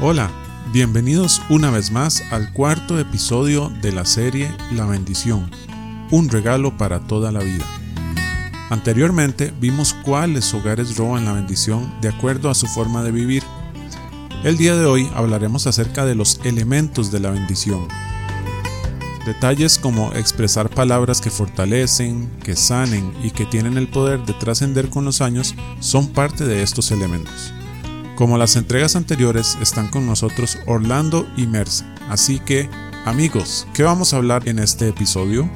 Hola, bienvenidos una vez más al cuarto episodio de la serie La bendición, un regalo para toda la vida. Anteriormente vimos cuáles hogares roban la bendición de acuerdo a su forma de vivir. El día de hoy hablaremos acerca de los elementos de la bendición. Detalles como expresar palabras que fortalecen, que sanen y que tienen el poder de trascender con los años son parte de estos elementos. Como las entregas anteriores, están con nosotros Orlando y Merce. Así que, amigos, ¿qué vamos a hablar en este episodio?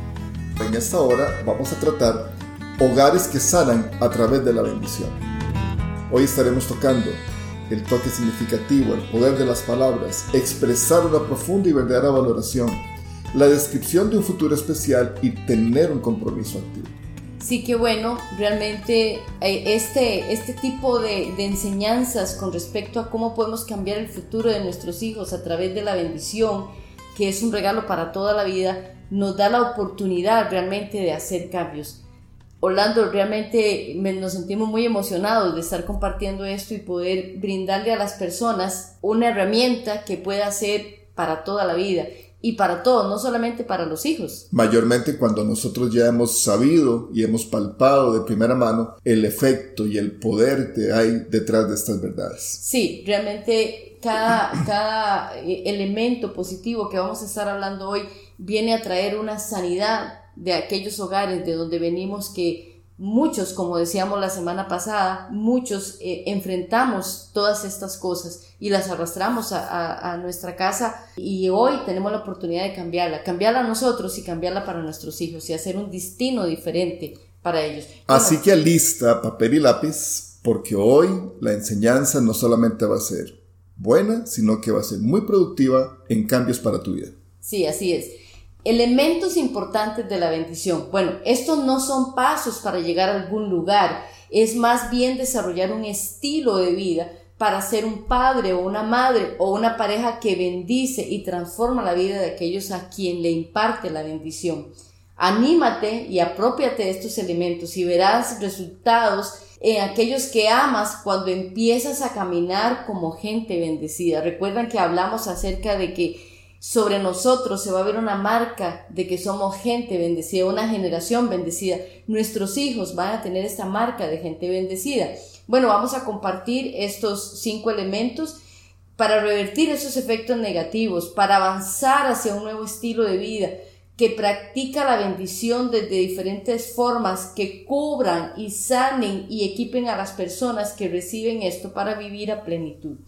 En esta hora vamos a tratar hogares que sanan a través de la bendición. Hoy estaremos tocando el toque significativo, el poder de las palabras, expresar una profunda y verdadera valoración, la descripción de un futuro especial y tener un compromiso activo. Sí que bueno, realmente eh, este, este tipo de, de, enseñanzas con respecto a cómo podemos cambiar el futuro de nuestros hijos a través de la bendición, que es un regalo para toda la vida, nos da la oportunidad realmente de hacer cambios. Orlando, realmente nos sentimos muy emocionados de estar compartiendo esto y poder brindarle a las personas una herramienta que pueda ser para toda la vida y para todos, no solamente para los hijos. Mayormente cuando nosotros ya hemos sabido y hemos palpado de primera mano el efecto y el poder que hay detrás de estas verdades. Sí, realmente cada, cada eh, elemento positivo que vamos a estar hablando hoy viene a traer una sanidad de aquellos hogares de donde venimos que muchos, como decíamos la semana pasada, muchos eh, enfrentamos todas estas cosas y las arrastramos a, nuestra casa y hoy tenemos la oportunidad de cambiarla, cambiarla nosotros y cambiarla para nuestros hijos y hacer un destino diferente para ellos. Así que alista papel y lápiz porque hoy la enseñanza no solamente va a ser buena, sino que va a ser muy productiva en cambios para tu vida. Sí, así es. Elementos importantes de la bendición. Bueno, estos no son pasos para llegar a algún lugar, es más bien desarrollar un estilo de vida para ser un padre o una madre o una pareja que bendice y transforma la vida de aquellos a quien le imparte la bendición. Anímate y apropiate de estos elementos y verás resultados en aquellos que amas cuando empiezas a caminar como gente bendecida. Recuerdan que hablamos acerca de que sobre nosotros se va a ver una marca de que somos gente bendecida, una generación bendecida. Nuestros hijos van a tener esta marca de gente bendecida. Bueno, vamos a compartir estos cinco elementos para revertir esos efectos negativos, para avanzar hacia un nuevo estilo de vida que practica la bendición desde diferentes formas, que cubran y sanen y equipen a las personas que reciben esto para vivir a plenitud.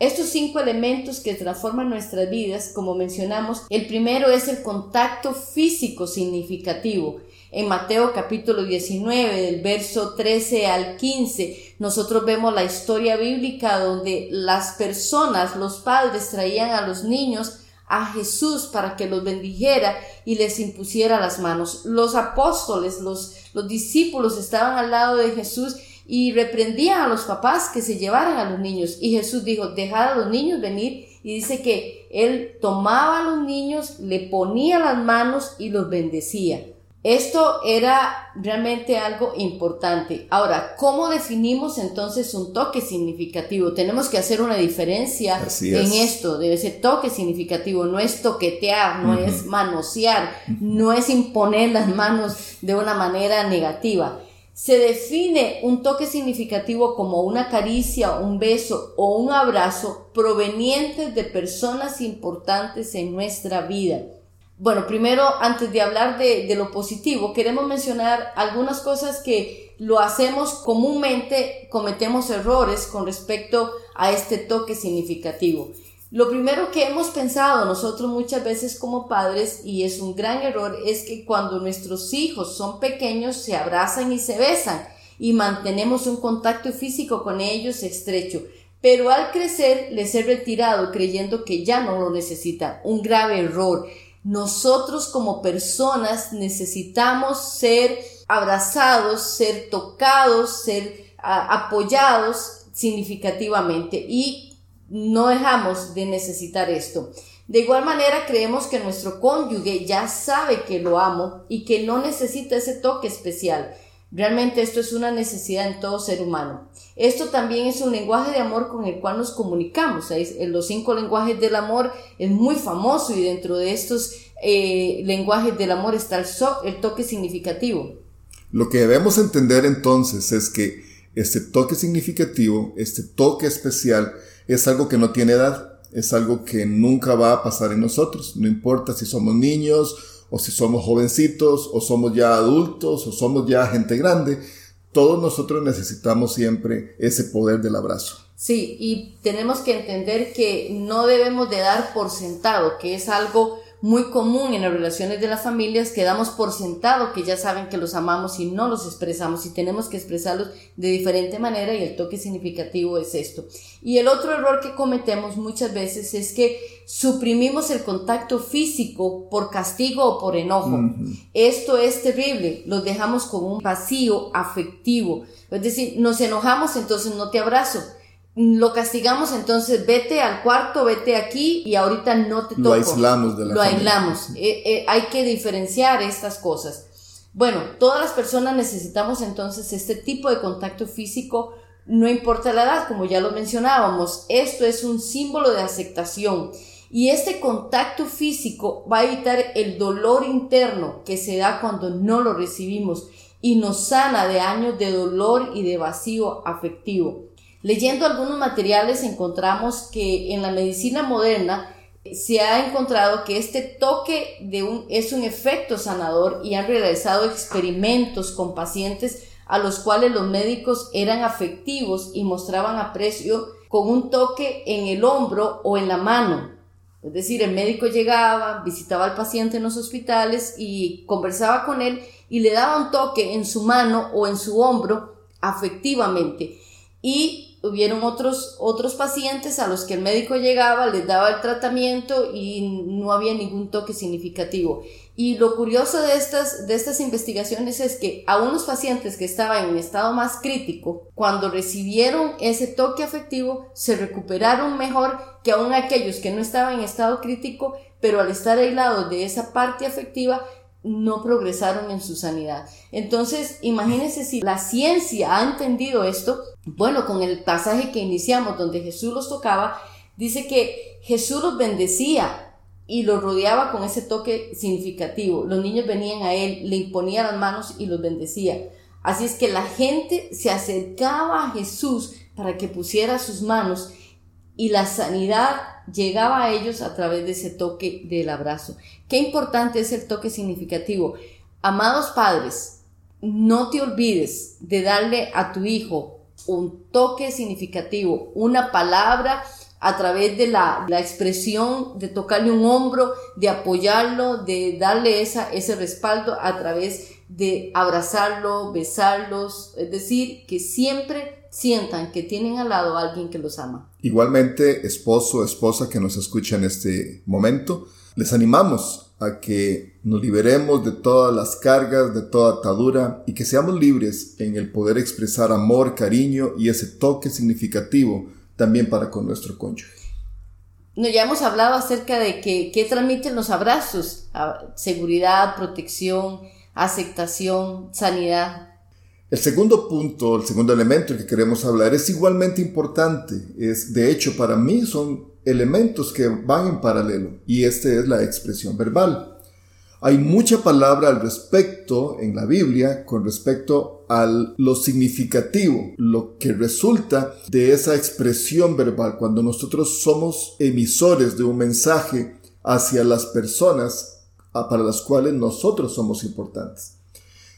Estos cinco elementos que transforman nuestras vidas, como mencionamos, el primero es el contacto físico significativo. En Mateo capítulo 19, del verso 13 al 15, nosotros vemos la historia bíblica donde las personas, los padres, traían a los niños a Jesús para que los bendijera y les impusiera las manos. Los apóstoles, los, los discípulos estaban al lado de Jesús y reprendían a los papás que se llevaran a los niños. Y Jesús dijo, dejad a los niños venir. Y dice que él tomaba a los niños, le ponía las manos y los bendecía. Esto era realmente algo importante. Ahora, ¿cómo definimos entonces un toque significativo? Tenemos que hacer una diferencia en esto. Debe ser toque significativo, no es toquetear, no es manosear, no es imponer las manos de una manera negativa. Se define un toque significativo como una caricia, un beso o un abrazo provenientes de personas importantes en nuestra vida. Bueno, primero, antes de hablar de, de, lo positivo, queremos mencionar algunas cosas que lo hacemos comúnmente, cometemos errores con respecto a este toque significativo. Lo primero que hemos pensado nosotros muchas veces como padres, y es un gran error, es que cuando nuestros hijos son pequeños se abrazan y se besan y mantenemos un contacto físico con ellos estrecho. Pero al crecer les he retirado creyendo que ya no lo necesitan. Un grave error. Nosotros como personas necesitamos ser abrazados, ser tocados, ser apoyados significativamente y no dejamos de necesitar esto. De igual manera creemos que nuestro cónyuge ya sabe que lo amo y que no necesita ese toque especial. Realmente esto es una necesidad en todo ser humano. Esto también es un lenguaje de amor con el cual nos comunicamos. En los cinco lenguajes del amor es muy famoso y dentro de estos eh, lenguajes del amor está el toque significativo. Lo que debemos entender entonces es que este toque significativo, este toque especial, es algo que no tiene edad, es algo que nunca va a pasar en nosotros, no importa si somos niños o si somos jovencitos o somos ya adultos o somos ya gente grande, todos nosotros necesitamos siempre ese poder del abrazo. Sí, y tenemos que entender que no debemos de dar por sentado, que es algo muy común en las relaciones de las familias que damos por sentado que ya saben que los amamos y no los expresamos y tenemos que expresarlos de diferente manera y el toque significativo es esto. Y el otro error que cometemos muchas veces es que suprimimos el contacto físico por castigo o por enojo. Esto es terrible, los dejamos con un vacío afectivo. Es decir, nos enojamos, entonces no te abrazo lo castigamos, entonces vete al cuarto, vete aquí y ahorita no te toco. Lo aislamos de la Lo aislamos. Eh, eh, hay que diferenciar estas cosas. Bueno, todas las personas necesitamos entonces este tipo de contacto físico, no importa la edad, como ya lo mencionábamos. Esto es un símbolo de aceptación. Y este contacto físico va a evitar el dolor interno que se da cuando no lo recibimos y nos sana de años de dolor y de vacío afectivo. Leyendo algunos materiales encontramos que en la medicina moderna se ha encontrado que este toque de un, es un efecto sanador y han realizado experimentos con pacientes a los cuales los médicos eran afectivos y mostraban aprecio con un toque en el hombro o en la mano. Es decir, el médico llegaba, visitaba al paciente en los hospitales y conversaba con él y le daba un toque en su mano o en su hombro afectivamente. Y hubieron otros, otros pacientes a los que el médico llegaba, les daba el tratamiento y no había ningún toque significativo. Y lo curioso de estas, de estas investigaciones es que a unos pacientes que estaban en estado más crítico, cuando recibieron ese toque afectivo, se recuperaron mejor que aún aquellos que no estaban en estado crítico, pero al estar aislados de esa parte afectiva, no progresaron en su sanidad. Entonces, imagínense si la ciencia ha entendido esto, bueno, con el pasaje que iniciamos donde Jesús los tocaba, dice que Jesús los bendecía y los rodeaba con ese toque significativo. Los niños venían a él, le imponía las manos y los bendecía. Así es que la gente se acercaba a Jesús para que pusiera sus manos y la sanidad llegaba a ellos a través de ese toque del abrazo. Qué importante es el toque significativo. Amados padres, no te olvides de darle a tu hijo un toque significativo, una palabra a través de la, expresión, de tocarle un hombro, de apoyarlo, de darle esa, ese respaldo a través de abrazarlo, besarlos, es decir, que siempre sientan que tienen al lado a alguien que los ama. Igualmente, esposo esposa que nos escucha en este momento, les animamos a que nos liberemos de todas las cargas, de toda atadura y que seamos libres en el poder expresar amor, cariño y ese toque significativo también para con nuestro cónyuge. No, ya hemos hablado acerca de que, qué transmiten los abrazos, seguridad, protección, aceptación, sanidad. El segundo punto, el segundo elemento que queremos hablar es igualmente importante. Es, de hecho, para mí son elementos que van en paralelo y este es la expresión verbal. Hay mucha palabra al respecto en la Biblia con respecto a lo significativo, lo que resulta de esa expresión verbal cuando nosotros somos emisores de un mensaje hacia las personas para las cuales nosotros somos importantes.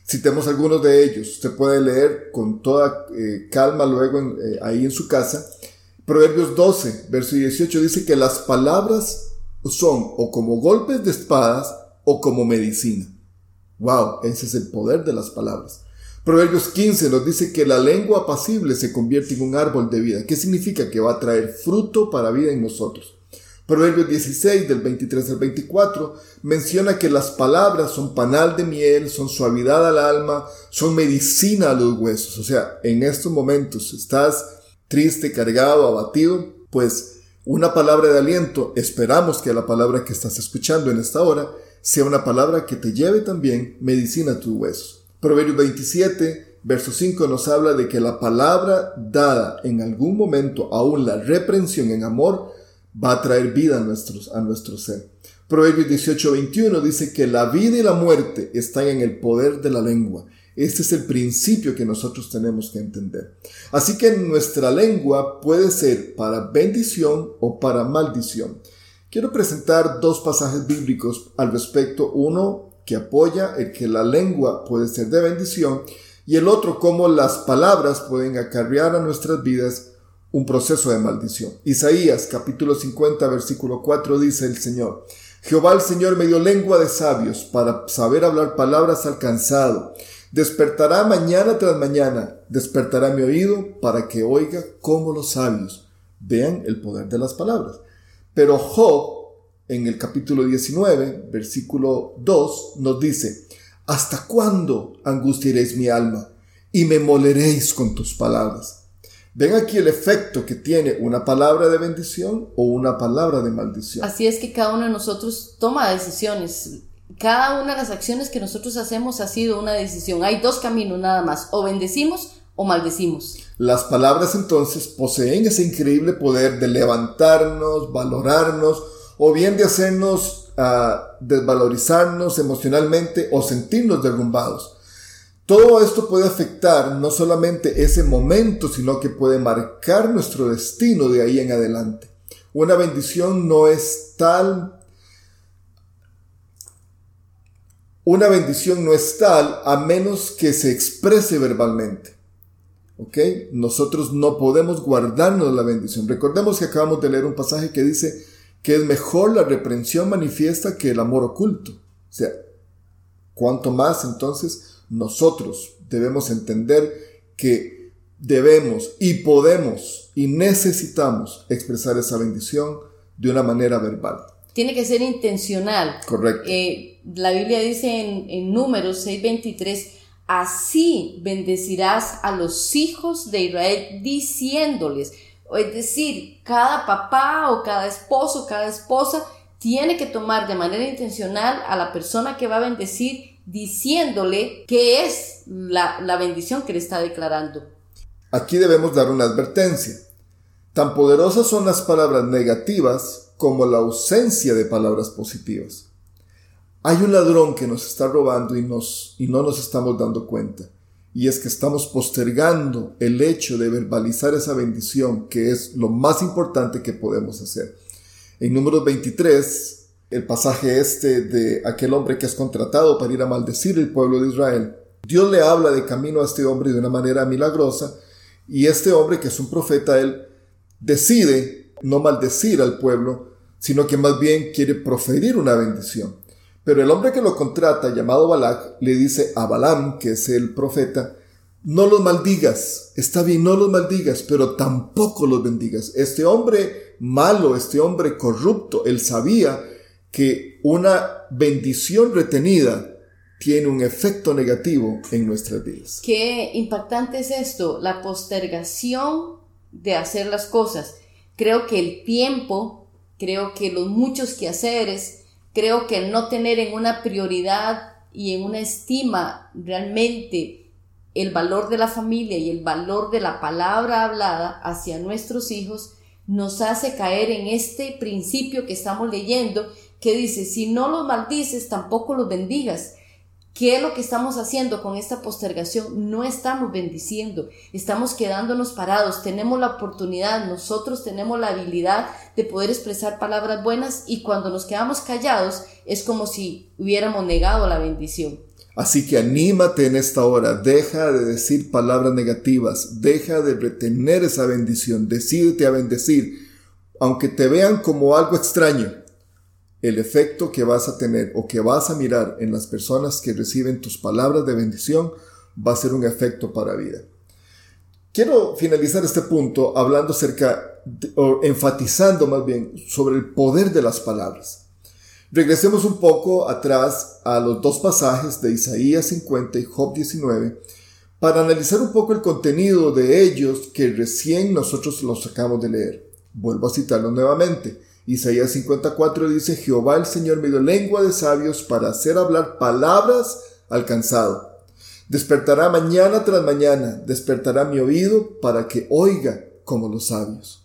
Citemos algunos de ellos. Usted puede leer con toda eh, calma luego eh, ahí en su casa. Proverbios 12, verso 18 dice que las palabras son o como golpes de espadas o como medicina. Wow, ese es el poder de las palabras. Proverbios 15 nos dice que la lengua apacible se convierte en un árbol de vida. ¿Qué significa? Que va a traer fruto para vida en nosotros. Proverbios 16 del 23 al 24 menciona que las palabras son panal de miel, son suavidad al alma, son medicina a los huesos. O sea, en estos momentos estás triste, cargado, abatido, pues una palabra de aliento, esperamos que la palabra que estás escuchando en esta hora sea una palabra que te lleve también medicina a tus huesos. Proverbios 27 verso 5 nos habla de que la palabra dada en algún momento, aún la reprensión en amor, va a traer vida a, nuestros, a nuestro ser. Proverbios 18, 21 dice que la vida y la muerte están en el poder de la lengua. Este es el principio que nosotros tenemos que entender. Así que nuestra lengua puede ser para bendición o para maldición. Quiero presentar dos pasajes bíblicos al respecto. Uno que apoya el que la lengua puede ser de bendición y el otro cómo las palabras pueden acarrear a nuestras vidas un proceso de maldición. Isaías capítulo 50 versículo 4 dice el Señor, Jehová el Señor me dio lengua de sabios para saber hablar palabras alcanzado Despertará mañana tras mañana, despertará mi oído para que oiga como los sabios. Vean el poder de las palabras. Pero Job, en el capítulo 19, versículo 2, nos dice, ¿Hasta cuándo angustiaréis mi alma y me moleréis con tus palabras? Ven aquí el efecto que tiene una palabra de bendición o una palabra de maldición. Así es que cada uno de nosotros toma decisiones cada una de las acciones que nosotros hacemos ha sido una decisión. Hay dos caminos nada más, o bendecimos o maldecimos. Las palabras entonces poseen ese increíble poder de levantarnos, valorarnos, o bien de hacernos uh, desvalorizarnos emocionalmente o sentirnos derrumbados. Todo esto puede afectar no solamente ese momento, sino que puede marcar nuestro destino de ahí en adelante. Una bendición no es tal una bendición no es tal a menos que se exprese verbalmente. ¿Ok? Nosotros no podemos guardarnos la bendición. Recordemos que acabamos de leer un pasaje que dice que es mejor la reprensión manifiesta que el amor oculto. O sea, cuanto más entonces nosotros debemos entender que debemos y podemos y necesitamos expresar esa bendición de una manera verbal tiene que ser intencional. Correcto. Eh, la Biblia dice en, en Números 6:23, así bendecirás a los hijos de Israel diciéndoles, es decir, cada papá o cada esposo, cada esposa tiene que tomar de manera intencional a la persona que va a bendecir diciéndole qué es la, la bendición que le está declarando. Aquí debemos dar una advertencia. Tan poderosas son las palabras negativas como la ausencia de palabras positivas. Hay un ladrón que nos está robando y, nos, y no nos estamos dando cuenta. Y es que estamos postergando el hecho de verbalizar esa bendición, que es lo más importante que podemos hacer. En número 23, el pasaje este de aquel hombre que es contratado para ir a maldecir el pueblo de Israel, Dios le habla de camino a este hombre de una manera milagrosa y este hombre que es un profeta, él decide no maldecir al pueblo, sino que más bien quiere proferir una bendición. Pero el hombre que lo contrata, llamado Balak, le dice a Balaam, que es el profeta, no los maldigas, está bien, no los maldigas, pero tampoco los bendigas. Este hombre malo, este hombre corrupto, él sabía que una bendición retenida tiene un efecto negativo en nuestras vidas. Qué impactante es esto, la postergación de hacer las cosas. Creo que el tiempo, creo que los muchos quehaceres, creo que no tener en una prioridad y en una estima realmente el valor de la familia y el valor de la palabra hablada hacia nuestros hijos, nos hace caer en este principio que estamos leyendo que dice, si no los maldices, tampoco los bendigas. ¿Qué es lo que estamos haciendo con esta postergación? No estamos bendiciendo, estamos quedándonos parados, tenemos la oportunidad, nosotros tenemos la habilidad de poder expresar palabras buenas y cuando nos quedamos callados es como si hubiéramos negado la bendición. Así que anímate en esta hora, deja de decir palabras negativas, deja de retener esa bendición, decídete a bendecir, aunque te vean como algo extraño, el efecto que vas a tener o que vas a mirar en las personas que reciben tus palabras de bendición va a ser un efecto para vida. Quiero finalizar este punto hablando acerca, o enfatizando más bien, sobre el poder de las palabras. Regresemos un poco atrás a los dos pasajes de Isaías 50 y Job 19 para analizar un poco el contenido de ellos que recién nosotros los acabamos de leer. Vuelvo a citarlos nuevamente. Isaías 54 dice, Jehová el Señor me dio lengua de sabios para hacer hablar palabras al cansado. Despertará mañana tras mañana, despertará mi oído para que oiga como los sabios.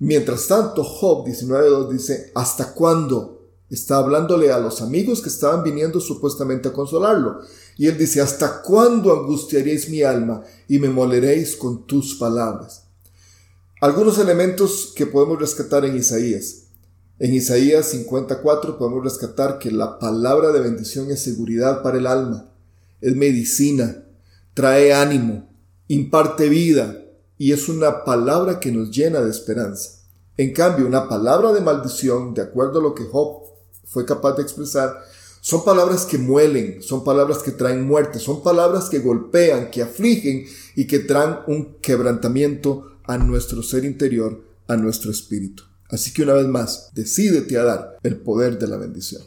Mientras tanto, Job 19.2 dice, ¿hasta cuándo? Está hablándole a los amigos que estaban viniendo supuestamente a consolarlo. Y él dice, ¿hasta cuándo angustiaréis mi alma y me moleréis con tus palabras? Algunos elementos que podemos rescatar en Isaías. En Isaías 54 podemos rescatar que la palabra de bendición es seguridad para el alma, es medicina, trae ánimo, imparte vida y es una palabra que nos llena de esperanza. En cambio, una palabra de maldición, de acuerdo a lo que Job fue capaz de expresar, son palabras que muelen, son palabras que traen muerte, son palabras que golpean, que afligen y que traen un quebrantamiento a nuestro ser interior, a nuestro espíritu. Así que una vez más, decídete a dar el poder de la bendición.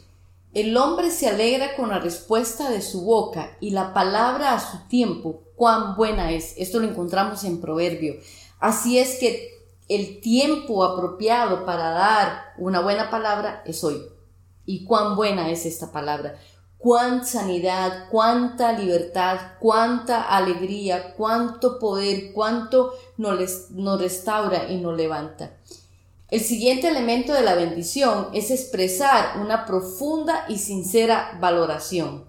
El hombre se alegra con la respuesta de su boca y la palabra a su tiempo, cuán buena es. Esto lo encontramos en Proverbio. Así es que el tiempo apropiado para dar una buena palabra es hoy. Y cuán buena es esta palabra. Cuánta sanidad, cuánta libertad, cuánta alegría, cuánto poder, cuánto nos, restaura y nos levanta. El siguiente elemento de la bendición es expresar una profunda y sincera valoración.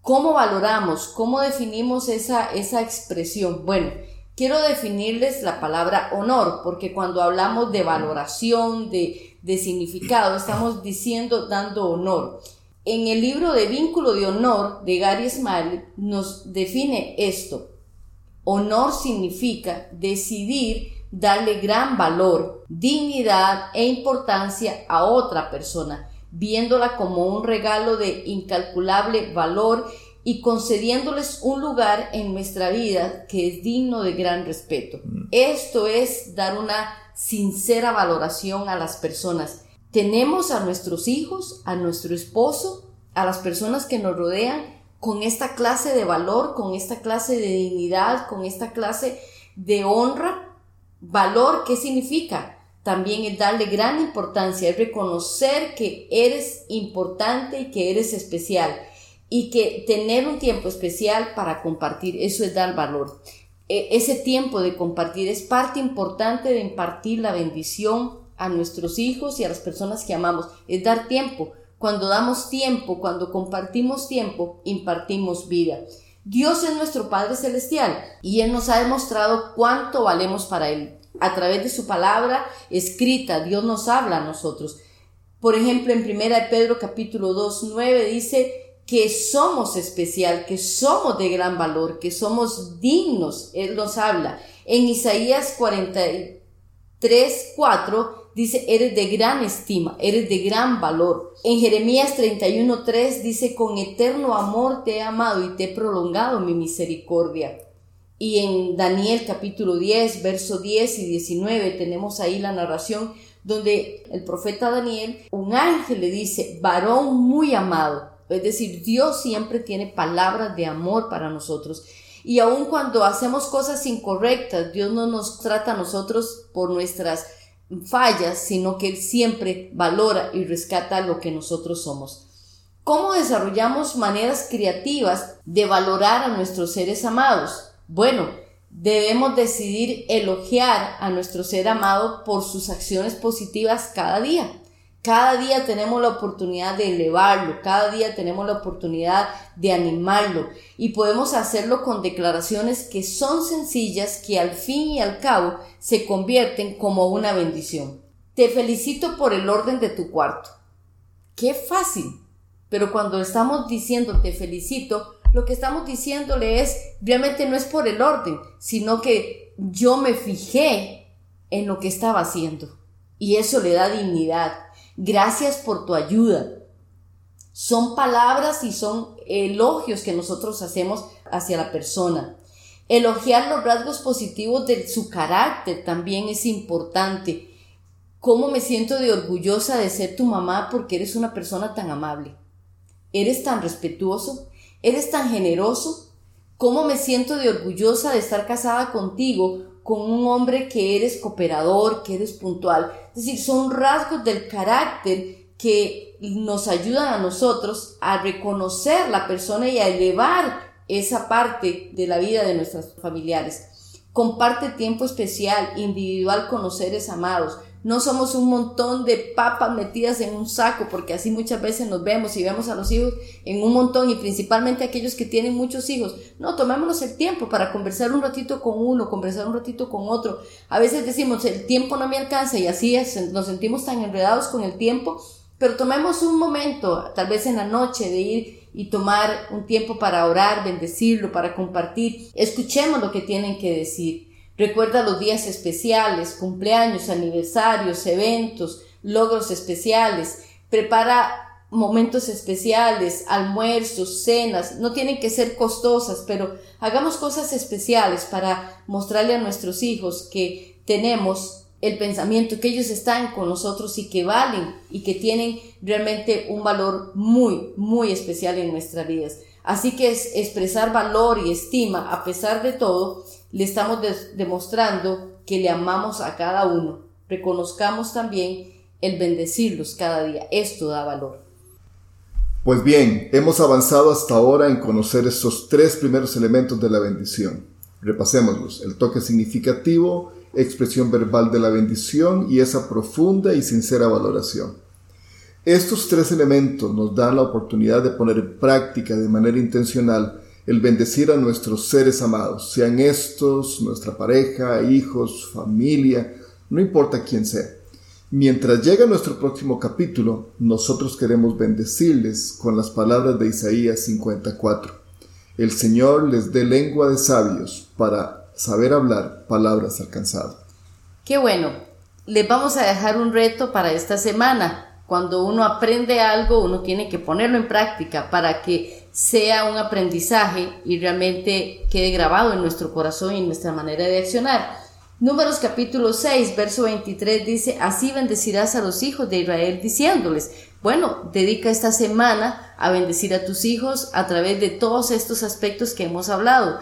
¿Cómo valoramos? ¿Cómo definimos esa, esa expresión? Bueno, quiero definirles la palabra honor, porque cuando hablamos de valoración, de, de significado, estamos diciendo dando honor. En el libro de Vínculo de Honor de Gary Smiley nos define esto. Honor significa decidir darle gran valor, dignidad e importancia a otra persona, viéndola como un regalo de incalculable valor y concediéndoles un lugar en nuestra vida que es digno de gran respeto. Mm. Esto es dar una sincera valoración a las personas. Tenemos a nuestros hijos, a nuestro esposo, a las personas que nos rodean con esta clase de valor, con esta clase de dignidad, con esta clase de honra. Valor, ¿qué significa? También es darle gran importancia, es reconocer que eres importante y que eres especial y que tener un tiempo especial para compartir, eso es dar valor. E, ese tiempo de compartir es parte importante de impartir la bendición a nuestros hijos y a las personas que amamos, es dar tiempo. Cuando damos tiempo, cuando compartimos tiempo, impartimos vida. Dios es nuestro Padre Celestial y Él nos ha demostrado cuánto valemos para Él. A través de su palabra escrita, Dios nos habla a nosotros. Por ejemplo, en 1 Pedro capítulo 2, 9 dice, que somos especial, que somos de gran valor, que somos dignos. Él nos habla. En Isaías 43, 4 dice, eres de gran estima, eres de gran valor. En Jeremías 31, 3 dice, con eterno amor te he amado y te he prolongado mi misericordia. Y en Daniel capítulo 10, verso 10 y 19 tenemos ahí la narración donde el profeta Daniel, un ángel le dice, varón muy amado, es decir, Dios siempre tiene palabras de amor para nosotros. Y aun cuando hacemos cosas incorrectas, Dios no nos trata a nosotros por nuestras fallas, sino que Él siempre valora y rescata lo que nosotros somos. ¿Cómo desarrollamos maneras creativas de valorar a nuestros seres amados? Bueno, debemos decidir elogiar a nuestro ser amado por sus acciones positivas cada día. Cada día tenemos la oportunidad de elevarlo, cada día tenemos la oportunidad de animarlo y podemos hacerlo con declaraciones que son sencillas que al fin y al cabo se convierten como una bendición. Te felicito por el orden de tu cuarto. Qué fácil. Pero cuando estamos diciendo te felicito, lo que estamos diciéndole es, realmente no es por el orden, sino que yo me fijé en lo que estaba haciendo. Y eso le da dignidad Gracias por tu ayuda. Son palabras y son elogios que nosotros hacemos hacia la persona. Elogiar los rasgos positivos de su carácter también es importante. ¿Cómo me siento de orgullosa de ser tu mamá porque eres una persona tan amable? ¿Eres tan respetuoso? ¿Eres tan generoso? ¿Cómo me siento de orgullosa de estar casada contigo con un hombre que eres cooperador, que eres puntual. Es decir, son rasgos del carácter que nos ayudan a nosotros a reconocer la persona y a elevar esa parte de la vida de nuestros familiares. Comparte tiempo especial, individual con los seres amados. No somos un montón de papas metidas en un saco, porque así muchas veces nos vemos y vemos a los hijos en un montón y principalmente aquellos que tienen muchos hijos. No, tomémonos el tiempo para conversar un ratito con uno, conversar un ratito con otro. A veces decimos, el tiempo no me alcanza y así es, nos sentimos tan enredados con el tiempo, pero tomemos un momento, tal vez en la noche, de ir y tomar un tiempo para orar, bendecirlo, para compartir. Escuchemos lo que tienen que decir. Recuerda los días especiales, cumpleaños, aniversarios, eventos, logros especiales. Prepara momentos especiales, almuerzos, cenas. No tienen que ser costosas, pero hagamos cosas especiales para mostrarle a nuestros hijos que tenemos el pensamiento, que ellos están con nosotros y que valen y que tienen realmente un valor muy, muy especial en nuestras vidas. Así que es expresar valor y estima a pesar de todo le estamos demostrando que le amamos a cada uno. Reconozcamos también el bendecirlos cada día. Esto da valor. Pues bien, hemos avanzado hasta ahora en conocer esos tres primeros elementos de la bendición. Repasémoslos. El toque significativo, expresión verbal de la bendición y esa profunda y sincera valoración. Estos tres elementos nos dan la oportunidad de poner en práctica de manera intencional el bendecir a nuestros seres amados, sean estos nuestra pareja, hijos, familia, no importa quién sea. Mientras llega nuestro próximo capítulo, nosotros queremos bendecirles con las palabras de Isaías 54. El Señor les dé lengua de sabios para saber hablar palabras alcanzadas. Qué bueno. Les vamos a dejar un reto para esta semana. Cuando uno aprende algo, uno tiene que ponerlo en práctica para que sea un aprendizaje y realmente quede grabado en nuestro corazón y en nuestra manera de accionar. Números capítulo 6, verso 23 dice, así bendecirás a los hijos de Israel diciéndoles, bueno, dedica esta semana a bendecir a tus hijos a través de todos estos aspectos que hemos hablado.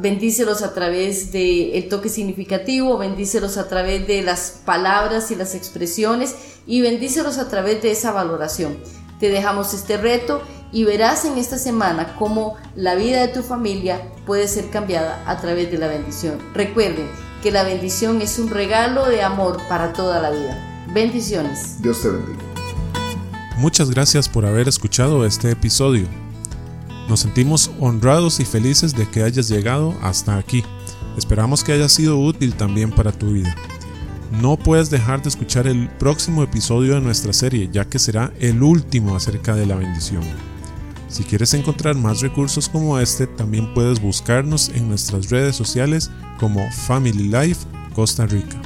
Bendícelos a través del toque significativo, bendícelos a través de las palabras y las expresiones y bendícelos a través de esa valoración. Te dejamos este reto y verás en esta semana cómo la vida de tu familia puede ser cambiada a través de la bendición. Recuerden que la bendición es un regalo de amor para toda la vida. Bendiciones. Dios te bendiga. Muchas gracias por haber escuchado este episodio. Nos sentimos honrados y felices de que hayas llegado hasta aquí. Esperamos que haya sido útil también para tu vida. No puedes dejar de escuchar el próximo episodio de nuestra serie, ya que será el último acerca de la bendición. Si quieres encontrar más recursos como este, también puedes buscarnos en nuestras redes sociales como Family Life Costa Rica.